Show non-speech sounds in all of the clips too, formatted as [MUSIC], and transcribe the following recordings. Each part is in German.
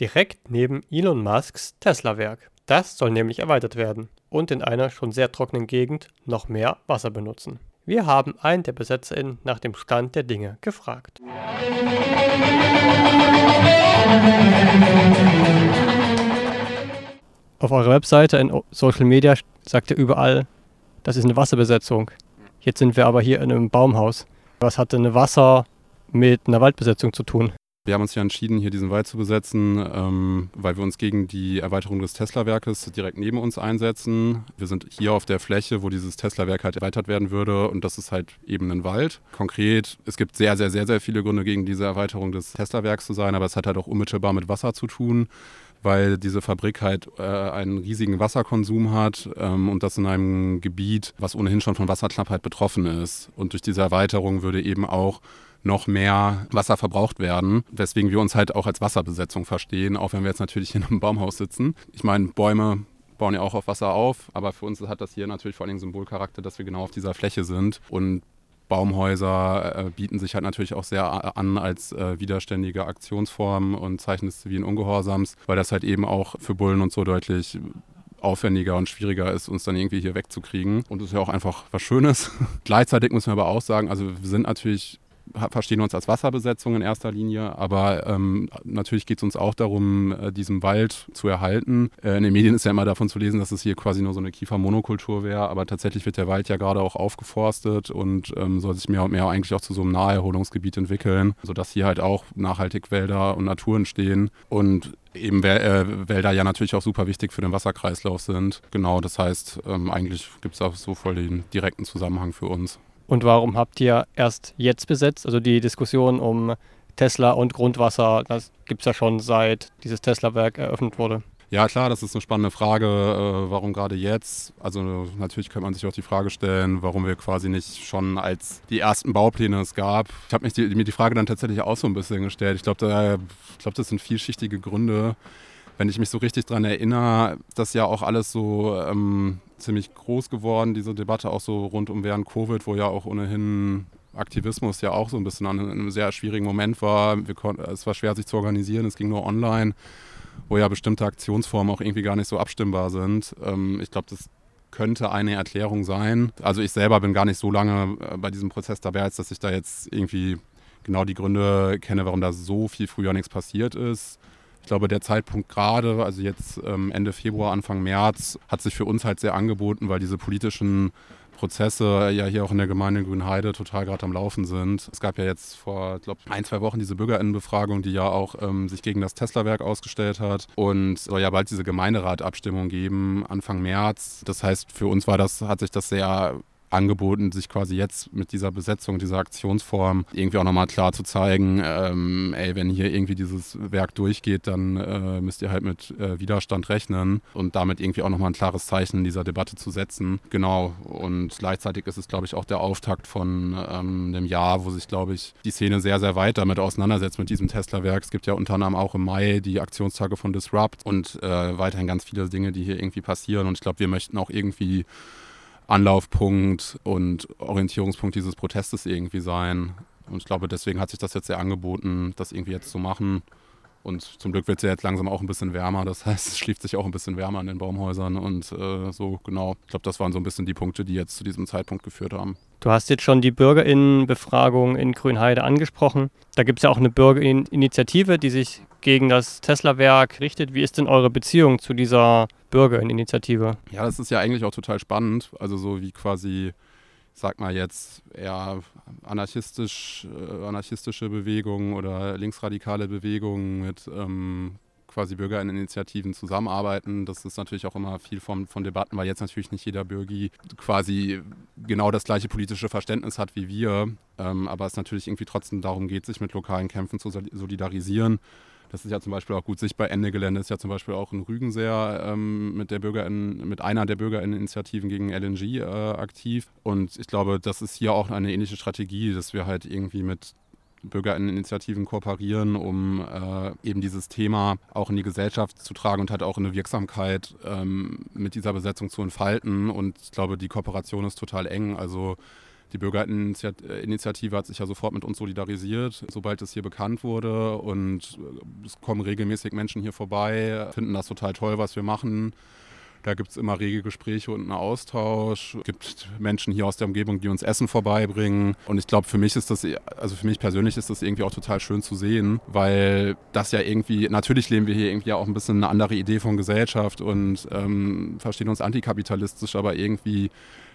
Direkt neben Elon Musks Tesla-Werk. Das soll nämlich erweitert werden und in einer schon sehr trockenen Gegend noch mehr Wasser benutzen. Wir haben einen der BesetzerInnen nach dem Stand der Dinge gefragt. Auf eurer Webseite in Social Media sagt ihr überall, das ist eine Wasserbesetzung. Jetzt sind wir aber hier in einem Baumhaus. Was hat denn Wasser mit einer Waldbesetzung zu tun? Wir haben uns ja entschieden, hier diesen Wald zu besetzen, ähm, weil wir uns gegen die Erweiterung des Tesla-Werkes direkt neben uns einsetzen. Wir sind hier auf der Fläche, wo dieses Tesla-Werk halt erweitert werden würde und das ist halt eben ein Wald. Konkret, es gibt sehr, sehr, sehr, sehr viele Gründe gegen diese Erweiterung des Tesla-Werks zu sein, aber es hat halt auch unmittelbar mit Wasser zu tun weil diese Fabrik halt äh, einen riesigen Wasserkonsum hat ähm, und das in einem Gebiet, was ohnehin schon von Wasserknappheit betroffen ist. Und durch diese Erweiterung würde eben auch noch mehr Wasser verbraucht werden, weswegen wir uns halt auch als Wasserbesetzung verstehen, auch wenn wir jetzt natürlich in einem Baumhaus sitzen. Ich meine, Bäume bauen ja auch auf Wasser auf, aber für uns hat das hier natürlich vor allem Symbolcharakter, dass wir genau auf dieser Fläche sind und Baumhäuser äh, bieten sich halt natürlich auch sehr an als äh, widerständige Aktionsform und Zeichen des zivilen Ungehorsams, weil das halt eben auch für Bullen und so deutlich aufwendiger und schwieriger ist, uns dann irgendwie hier wegzukriegen. Und es ist ja auch einfach was Schönes. [LAUGHS] Gleichzeitig müssen wir aber auch sagen, also wir sind natürlich verstehen uns als Wasserbesetzung in erster Linie, aber ähm, natürlich geht es uns auch darum, äh, diesen Wald zu erhalten. Äh, in den Medien ist ja immer davon zu lesen, dass es hier quasi nur so eine Kiefermonokultur wäre, aber tatsächlich wird der Wald ja gerade auch aufgeforstet und ähm, soll sich mehr und mehr eigentlich auch zu so einem Naherholungsgebiet entwickeln, sodass hier halt auch nachhaltig Wälder und Natur entstehen und eben äh, Wälder ja natürlich auch super wichtig für den Wasserkreislauf sind. Genau, das heißt, ähm, eigentlich gibt es auch so voll den direkten Zusammenhang für uns. Und warum habt ihr erst jetzt besetzt? Also die Diskussion um Tesla und Grundwasser, das gibt es ja schon seit dieses Tesla-Werk eröffnet wurde. Ja, klar, das ist eine spannende Frage. Äh, warum gerade jetzt? Also natürlich könnte man sich auch die Frage stellen, warum wir quasi nicht schon als die ersten Baupläne es gab. Ich habe mir die Frage dann tatsächlich auch so ein bisschen gestellt. Ich glaube, da, glaub, das sind vielschichtige Gründe. Wenn ich mich so richtig dran erinnere, das ist ja auch alles so ähm, ziemlich groß geworden, diese Debatte auch so rund um während Covid, wo ja auch ohnehin Aktivismus ja auch so ein bisschen an einem sehr schwierigen Moment war. Konnten, es war schwer, sich zu organisieren, es ging nur online wo ja bestimmte Aktionsformen auch irgendwie gar nicht so abstimmbar sind. Ähm, ich glaube, das könnte eine Erklärung sein. Also ich selber bin gar nicht so lange äh, bei diesem Prozess dabei, als dass ich da jetzt irgendwie genau die Gründe kenne, warum da so viel früher nichts passiert ist. Ich glaube, der Zeitpunkt gerade, also jetzt ähm, Ende Februar, Anfang März, hat sich für uns halt sehr angeboten, weil diese politischen Prozesse ja hier auch in der Gemeinde Grünheide total gerade am Laufen sind. Es gab ja jetzt vor, glaube ein, zwei Wochen diese Bürgerinnenbefragung, die ja auch ähm, sich gegen das Tesla-Werk ausgestellt hat. Und soll ja bald diese Gemeinderat-Abstimmung geben, Anfang März. Das heißt, für uns war das, hat sich das sehr angeboten, sich quasi jetzt mit dieser Besetzung, dieser Aktionsform irgendwie auch nochmal klar zu zeigen, ähm, ey, wenn hier irgendwie dieses Werk durchgeht, dann äh, müsst ihr halt mit äh, Widerstand rechnen und damit irgendwie auch nochmal ein klares Zeichen in dieser Debatte zu setzen. Genau. Und gleichzeitig ist es, glaube ich, auch der Auftakt von ähm, einem Jahr, wo sich, glaube ich, die Szene sehr, sehr weit damit auseinandersetzt mit diesem Tesla-Werk. Es gibt ja unter anderem auch im Mai die Aktionstage von Disrupt und äh, weiterhin ganz viele Dinge, die hier irgendwie passieren. Und ich glaube, wir möchten auch irgendwie Anlaufpunkt und Orientierungspunkt dieses Protestes irgendwie sein. Und ich glaube, deswegen hat sich das jetzt sehr angeboten, das irgendwie jetzt zu machen. Und zum Glück wird es ja jetzt langsam auch ein bisschen wärmer. Das heißt, es schläft sich auch ein bisschen wärmer in den Baumhäusern. Und äh, so, genau. Ich glaube, das waren so ein bisschen die Punkte, die jetzt zu diesem Zeitpunkt geführt haben. Du hast jetzt schon die Bürgerinnenbefragung in Grünheide angesprochen. Da gibt es ja auch eine Bürgerinitiative, die sich gegen das Tesla-Werk richtet. Wie ist denn eure Beziehung zu dieser Bürgerinitiative? Ja, das ist ja eigentlich auch total spannend. Also so wie quasi, sag mal jetzt, eher anarchistisch, äh, anarchistische Bewegungen oder linksradikale Bewegungen mit ähm, quasi Bürgerinitiativen zusammenarbeiten. Das ist natürlich auch immer viel von, von Debatten, weil jetzt natürlich nicht jeder Bürgi quasi genau das gleiche politische Verständnis hat wie wir. Ähm, aber es natürlich irgendwie trotzdem darum geht, sich mit lokalen Kämpfen zu solidarisieren. Das ist ja zum Beispiel auch gut sichtbar. Ende Gelände ist ja zum Beispiel auch in Rügen sehr ähm, mit, der Bürgerin, mit einer der Bürgerinitiativen gegen LNG äh, aktiv. Und ich glaube, das ist hier auch eine ähnliche Strategie, dass wir halt irgendwie mit Bürgerinitiativen kooperieren, um äh, eben dieses Thema auch in die Gesellschaft zu tragen und halt auch eine Wirksamkeit ähm, mit dieser Besetzung zu entfalten. Und ich glaube, die Kooperation ist total eng. Also die Bürgerinitiative hat sich ja sofort mit uns solidarisiert, sobald es hier bekannt wurde. Und es kommen regelmäßig Menschen hier vorbei, finden das total toll, was wir machen. Da gibt es immer rege Gespräche und einen Austausch. Es gibt Menschen hier aus der Umgebung, die uns Essen vorbeibringen. Und ich glaube, für mich ist das, also für mich persönlich ist das irgendwie auch total schön zu sehen, weil das ja irgendwie, natürlich leben wir hier irgendwie auch ein bisschen eine andere Idee von Gesellschaft und ähm, verstehen uns antikapitalistisch, aber irgendwie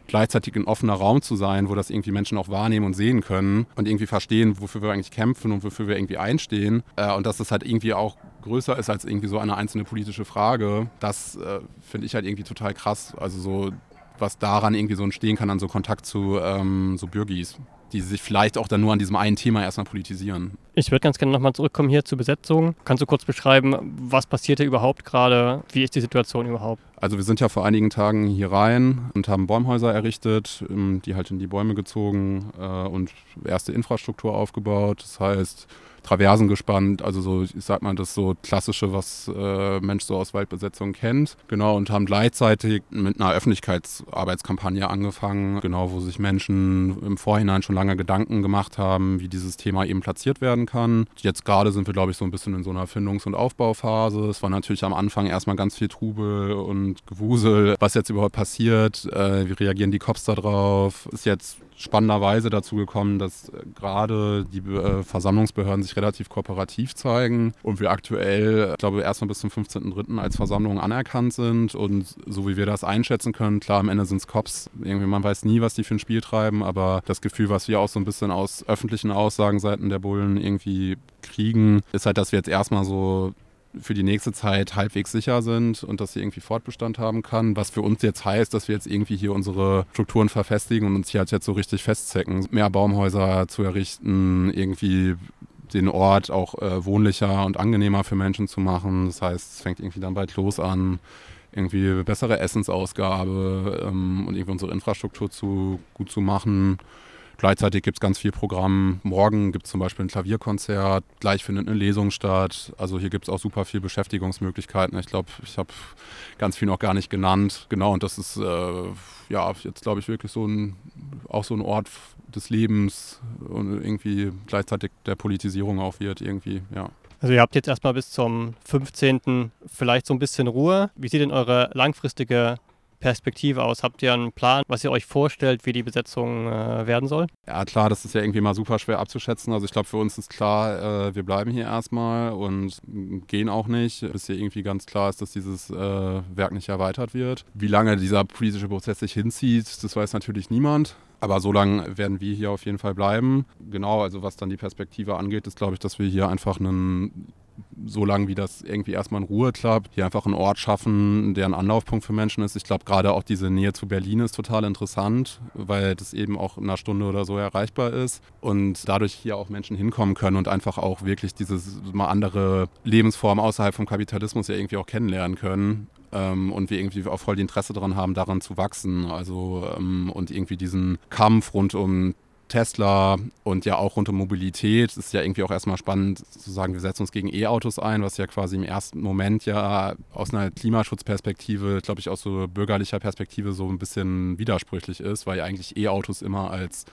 gleichzeitig ein offener Raum zu sein, wo das irgendwie Menschen auch wahrnehmen und sehen können und irgendwie verstehen, wofür wir eigentlich kämpfen und wofür wir irgendwie einstehen. Äh, und dass das halt irgendwie auch größer ist als irgendwie so eine einzelne politische Frage, das äh, finde ich halt irgendwie total krass. Also so, was daran irgendwie so entstehen kann an so Kontakt zu ähm, so Bürgis die sich vielleicht auch dann nur an diesem einen Thema erstmal politisieren. Ich würde ganz gerne nochmal zurückkommen hier zur Besetzung. Kannst du kurz beschreiben, was passiert hier überhaupt gerade? Wie ist die Situation überhaupt? Also wir sind ja vor einigen Tagen hier rein und haben Bäumhäuser errichtet, ähm, die halt in die Bäume gezogen äh, und erste Infrastruktur aufgebaut. Das heißt, Traversen gespannt, also so, ich sag mal, das so klassische, was äh, Mensch so aus Waldbesetzung kennt. Genau, und haben gleichzeitig mit einer Öffentlichkeitsarbeitskampagne angefangen, genau, wo sich Menschen im Vorhinein schon lange Gedanken gemacht haben, wie dieses Thema eben platziert werden kann. Jetzt gerade sind wir, glaube ich, so ein bisschen in so einer Findungs- und Aufbauphase. Es war natürlich am Anfang erstmal ganz viel Trubel und Gewusel, was jetzt überhaupt passiert, äh, wie reagieren die Cops darauf. Ist jetzt spannenderweise dazu gekommen, dass äh, gerade die äh, Versammlungsbehörden sich relativ kooperativ zeigen und wir aktuell, ich glaube, erstmal bis zum 15.03. als Versammlung anerkannt sind und so wie wir das einschätzen können, klar, am Ende sind es Cops, irgendwie man weiß nie, was die für ein Spiel treiben, aber das Gefühl, was wir auch so ein bisschen aus öffentlichen Aussagen seiten der Bullen irgendwie kriegen, ist halt, dass wir jetzt erstmal so für die nächste Zeit halbwegs sicher sind und dass sie irgendwie Fortbestand haben kann. Was für uns jetzt heißt, dass wir jetzt irgendwie hier unsere Strukturen verfestigen und uns hier jetzt so richtig festzecken. Mehr Baumhäuser zu errichten, irgendwie den Ort auch äh, wohnlicher und angenehmer für Menschen zu machen. Das heißt, es fängt irgendwie dann bald los an, irgendwie bessere Essensausgabe ähm, und irgendwie unsere Infrastruktur zu, gut zu machen. Gleichzeitig gibt es ganz viel Programm. Morgen gibt es zum Beispiel ein Klavierkonzert, gleich findet eine Lesung statt. Also hier gibt es auch super viel Beschäftigungsmöglichkeiten. Ich glaube, ich habe ganz viel noch gar nicht genannt. Genau, und das ist äh, ja jetzt, glaube ich, wirklich so ein, auch so ein Ort des Lebens und irgendwie gleichzeitig der Politisierung auch wird, irgendwie, ja. Also ihr habt jetzt erstmal bis zum 15. vielleicht so ein bisschen Ruhe. Wie sieht denn eure langfristige Perspektive aus? Habt ihr einen Plan, was ihr euch vorstellt, wie die Besetzung äh, werden soll? Ja, klar, das ist ja irgendwie mal super schwer abzuschätzen. Also ich glaube, für uns ist klar, äh, wir bleiben hier erstmal und gehen auch nicht, bis hier irgendwie ganz klar ist, dass dieses äh, Werk nicht erweitert wird. Wie lange dieser politische Prozess sich hinzieht, das weiß natürlich niemand. Aber so lange werden wir hier auf jeden Fall bleiben. Genau, also was dann die Perspektive angeht, ist, glaube ich, dass wir hier einfach einen so lange wie das irgendwie erstmal in Ruhe klappt, hier einfach einen Ort schaffen, der ein Anlaufpunkt für Menschen ist. Ich glaube, gerade auch diese Nähe zu Berlin ist total interessant, weil das eben auch in einer Stunde oder so erreichbar ist und dadurch hier auch Menschen hinkommen können und einfach auch wirklich diese mal andere Lebensform außerhalb vom Kapitalismus ja irgendwie auch kennenlernen können ähm, und wir irgendwie auch voll die Interesse daran haben, daran zu wachsen. Also ähm, und irgendwie diesen Kampf rund um Tesla und ja auch rund um Mobilität. Ist ja irgendwie auch erstmal spannend zu sagen, wir setzen uns gegen E-Autos ein, was ja quasi im ersten Moment ja aus einer Klimaschutzperspektive, glaube ich, aus so bürgerlicher Perspektive so ein bisschen widersprüchlich ist, weil ja eigentlich E-Autos immer als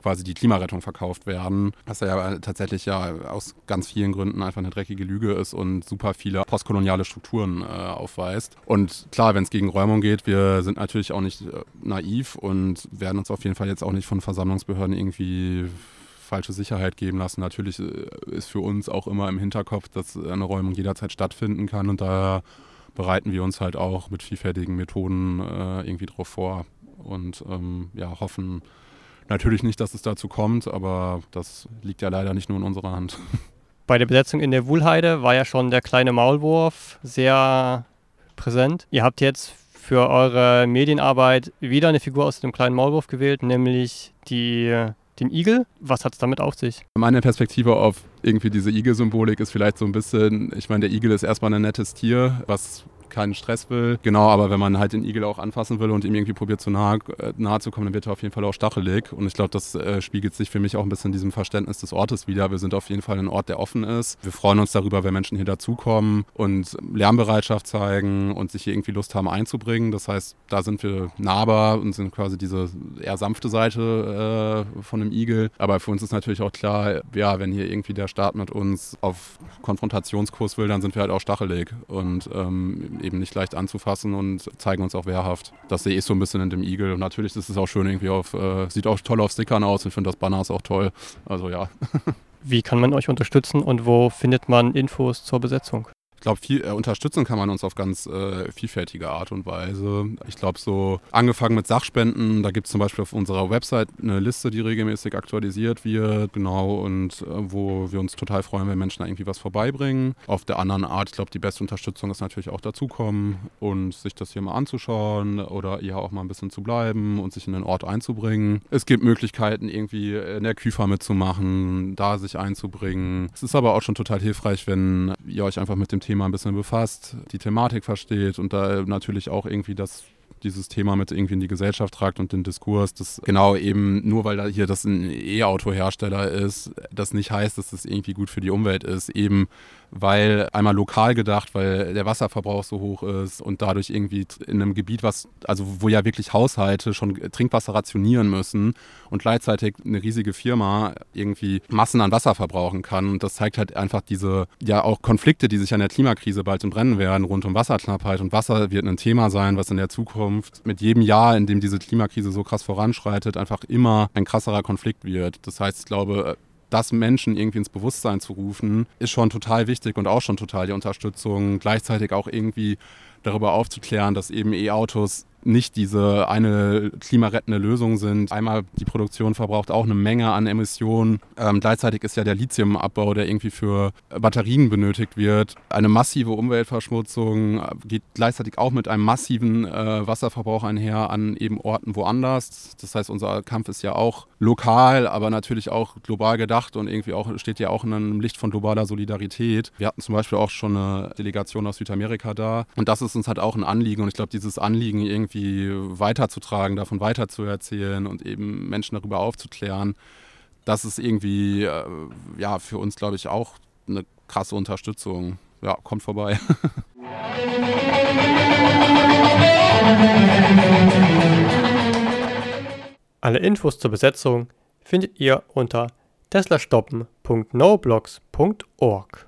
quasi die Klimarettung verkauft werden, was ja tatsächlich ja aus ganz vielen Gründen einfach eine dreckige Lüge ist und super viele postkoloniale Strukturen äh, aufweist. Und klar, wenn es gegen Räumung geht, wir sind natürlich auch nicht äh, naiv und werden uns auf jeden Fall jetzt auch nicht von Versammlungsbehörden irgendwie falsche Sicherheit geben lassen. Natürlich äh, ist für uns auch immer im Hinterkopf, dass eine Räumung jederzeit stattfinden kann und daher bereiten wir uns halt auch mit vielfältigen Methoden äh, irgendwie drauf vor und ähm, ja, hoffen, Natürlich nicht, dass es dazu kommt, aber das liegt ja leider nicht nur in unserer Hand. [LAUGHS] Bei der Besetzung in der Wuhlheide war ja schon der kleine Maulwurf sehr präsent. Ihr habt jetzt für eure Medienarbeit wieder eine Figur aus dem kleinen Maulwurf gewählt, nämlich die den Igel. Was hat es damit auf sich? Meine Perspektive auf irgendwie diese Igel-Symbolik ist vielleicht so ein bisschen, ich meine, der Igel ist erstmal ein nettes Tier, was keinen Stress will. Genau, aber wenn man halt den Igel auch anfassen will und ihm irgendwie probiert zu nahe, äh, nahe zu kommen, dann wird er auf jeden Fall auch stachelig. Und ich glaube, das äh, spiegelt sich für mich auch ein bisschen in diesem Verständnis des Ortes wieder. Wir sind auf jeden Fall ein Ort, der offen ist. Wir freuen uns darüber, wenn Menschen hier dazukommen und Lernbereitschaft zeigen und sich hier irgendwie Lust haben einzubringen. Das heißt, da sind wir nahbar und sind quasi diese eher sanfte Seite äh, von einem Igel. Aber für uns ist natürlich auch klar, ja, wenn hier irgendwie der Staat mit uns auf Konfrontationskurs will, dann sind wir halt auch stachelig. Und ähm, eben nicht leicht anzufassen und zeigen uns auch wehrhaft. Das sehe ich so ein bisschen in dem Igel. Und natürlich ist es auch schön irgendwie auf, äh, sieht auch toll auf Stickern aus. Ich finde das Banner ist auch toll. Also ja. [LAUGHS] Wie kann man euch unterstützen und wo findet man Infos zur Besetzung? Ich glaube, viel äh, unterstützen kann man uns auf ganz äh, vielfältige Art und Weise. Ich glaube, so angefangen mit Sachspenden, da gibt es zum Beispiel auf unserer Website eine Liste, die regelmäßig aktualisiert wird, genau, und äh, wo wir uns total freuen, wenn Menschen da irgendwie was vorbeibringen. Auf der anderen Art, ich glaube, die beste Unterstützung ist natürlich auch dazukommen und sich das hier mal anzuschauen oder hier auch mal ein bisschen zu bleiben und sich in den Ort einzubringen. Es gibt Möglichkeiten, irgendwie in der Küfer mitzumachen, da sich einzubringen. Es ist aber auch schon total hilfreich, wenn ihr euch einfach mit dem Thema Thema ein bisschen befasst, die Thematik versteht und da natürlich auch irgendwie das dieses Thema mit irgendwie in die Gesellschaft tragt und den Diskurs, das genau eben nur weil da hier das ein E-Auto-Hersteller ist, das nicht heißt, dass das irgendwie gut für die Umwelt ist, eben weil einmal lokal gedacht, weil der Wasserverbrauch so hoch ist und dadurch irgendwie in einem Gebiet, was, also wo ja wirklich Haushalte schon Trinkwasser rationieren müssen und gleichzeitig eine riesige Firma irgendwie Massen an Wasser verbrauchen kann. Und das zeigt halt einfach diese, ja auch Konflikte, die sich an der Klimakrise bald im Brennen werden, rund um Wasserknappheit. Und Wasser wird ein Thema sein, was in der Zukunft mit jedem Jahr, in dem diese Klimakrise so krass voranschreitet, einfach immer ein krasserer Konflikt wird. Das heißt, ich glaube, das Menschen irgendwie ins Bewusstsein zu rufen, ist schon total wichtig und auch schon total die Unterstützung. Gleichzeitig auch irgendwie darüber aufzuklären, dass eben E-Autos nicht diese eine klimarettende Lösung sind. Einmal, die Produktion verbraucht auch eine Menge an Emissionen. Ähm, gleichzeitig ist ja der Lithiumabbau, der irgendwie für Batterien benötigt wird, eine massive Umweltverschmutzung, geht gleichzeitig auch mit einem massiven äh, Wasserverbrauch einher an eben Orten woanders. Das heißt, unser Kampf ist ja auch lokal, aber natürlich auch global gedacht und irgendwie auch steht ja auch in einem Licht von globaler Solidarität. Wir hatten zum Beispiel auch schon eine Delegation aus Südamerika da und das ist uns halt auch ein Anliegen und ich glaube, dieses Anliegen irgendwie weiterzutragen, davon weiterzuerzählen und eben Menschen darüber aufzuklären. Das ist irgendwie, äh, ja, für uns, glaube ich, auch eine krasse Unterstützung. Ja, kommt vorbei. [LAUGHS] Alle Infos zur Besetzung findet ihr unter teslastoppen.noblogs.org.